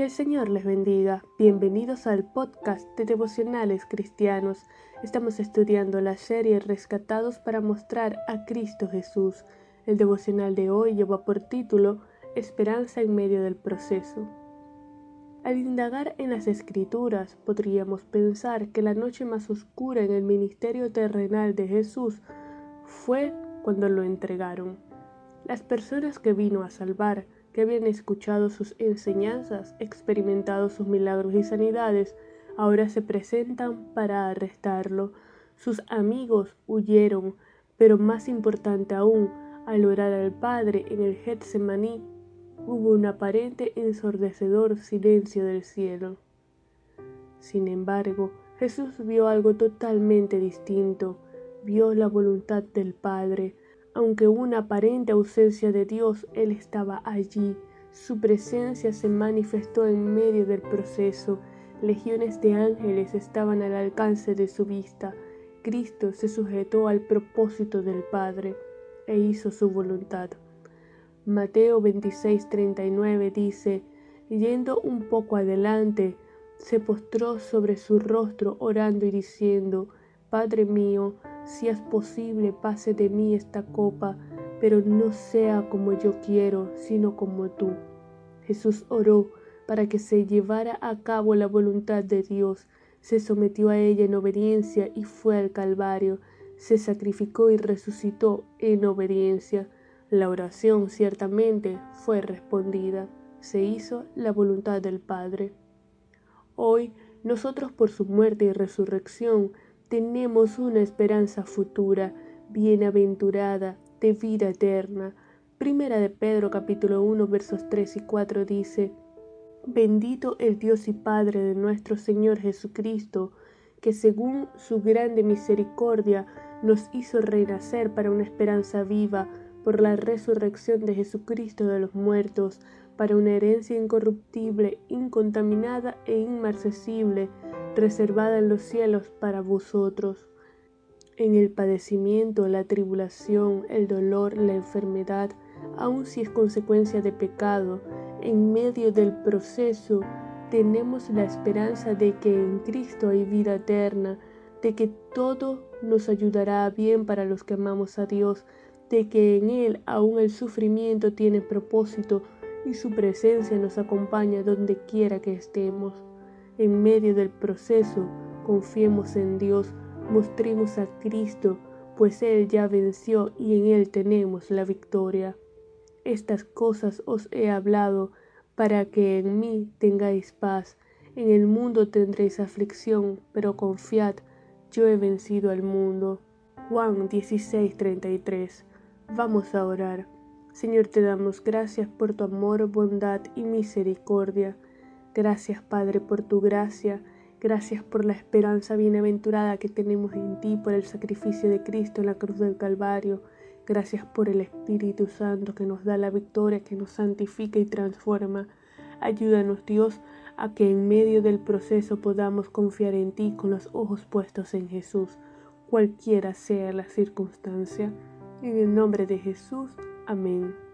Que el Señor les bendiga. Bienvenidos al podcast de devocionales cristianos. Estamos estudiando la serie Rescatados para mostrar a Cristo Jesús. El devocional de hoy lleva por título Esperanza en medio del proceso. Al indagar en las escrituras, podríamos pensar que la noche más oscura en el ministerio terrenal de Jesús fue cuando lo entregaron. Las personas que vino a salvar que habían escuchado sus enseñanzas, experimentado sus milagros y sanidades, ahora se presentan para arrestarlo. Sus amigos huyeron, pero más importante aún, al orar al Padre en el Getsemaní, hubo un aparente ensordecedor silencio del cielo. Sin embargo, Jesús vio algo totalmente distinto, vio la voluntad del Padre, aunque una aparente ausencia de Dios, Él estaba allí. Su presencia se manifestó en medio del proceso. Legiones de ángeles estaban al alcance de su vista. Cristo se sujetó al propósito del Padre e hizo su voluntad. Mateo 26:39 dice, yendo un poco adelante, se postró sobre su rostro orando y diciendo, Padre mío, si es posible, pase de mí esta copa, pero no sea como yo quiero, sino como tú. Jesús oró para que se llevara a cabo la voluntad de Dios, se sometió a ella en obediencia y fue al Calvario, se sacrificó y resucitó en obediencia. La oración ciertamente fue respondida, se hizo la voluntad del Padre. Hoy nosotros por su muerte y resurrección tenemos una esperanza futura, bienaventurada, de vida eterna. Primera de Pedro capítulo 1 versos 3 y 4 dice, Bendito el Dios y Padre de nuestro Señor Jesucristo, que según su grande misericordia nos hizo renacer para una esperanza viva por la resurrección de Jesucristo de los muertos, para una herencia incorruptible, incontaminada e inmarcesible, reservada en los cielos para vosotros. En el padecimiento, la tribulación, el dolor, la enfermedad, aun si es consecuencia de pecado, en medio del proceso tenemos la esperanza de que en Cristo hay vida eterna, de que todo nos ayudará bien para los que amamos a Dios, de que en Él aún el sufrimiento tiene propósito y su presencia nos acompaña donde quiera que estemos. En medio del proceso, confiemos en Dios, mostremos a Cristo, pues Él ya venció y en Él tenemos la victoria. Estas cosas os he hablado para que en mí tengáis paz. En el mundo tendréis aflicción, pero confiad, yo he vencido al mundo. Juan 16:33. Vamos a orar. Señor, te damos gracias por tu amor, bondad y misericordia. Gracias, Padre, por tu gracia. Gracias por la esperanza bienaventurada que tenemos en ti, por el sacrificio de Cristo en la cruz del Calvario. Gracias por el Espíritu Santo que nos da la victoria, que nos santifica y transforma. Ayúdanos, Dios, a que en medio del proceso podamos confiar en ti con los ojos puestos en Jesús, cualquiera sea la circunstancia. En el nombre de Jesús. Amén.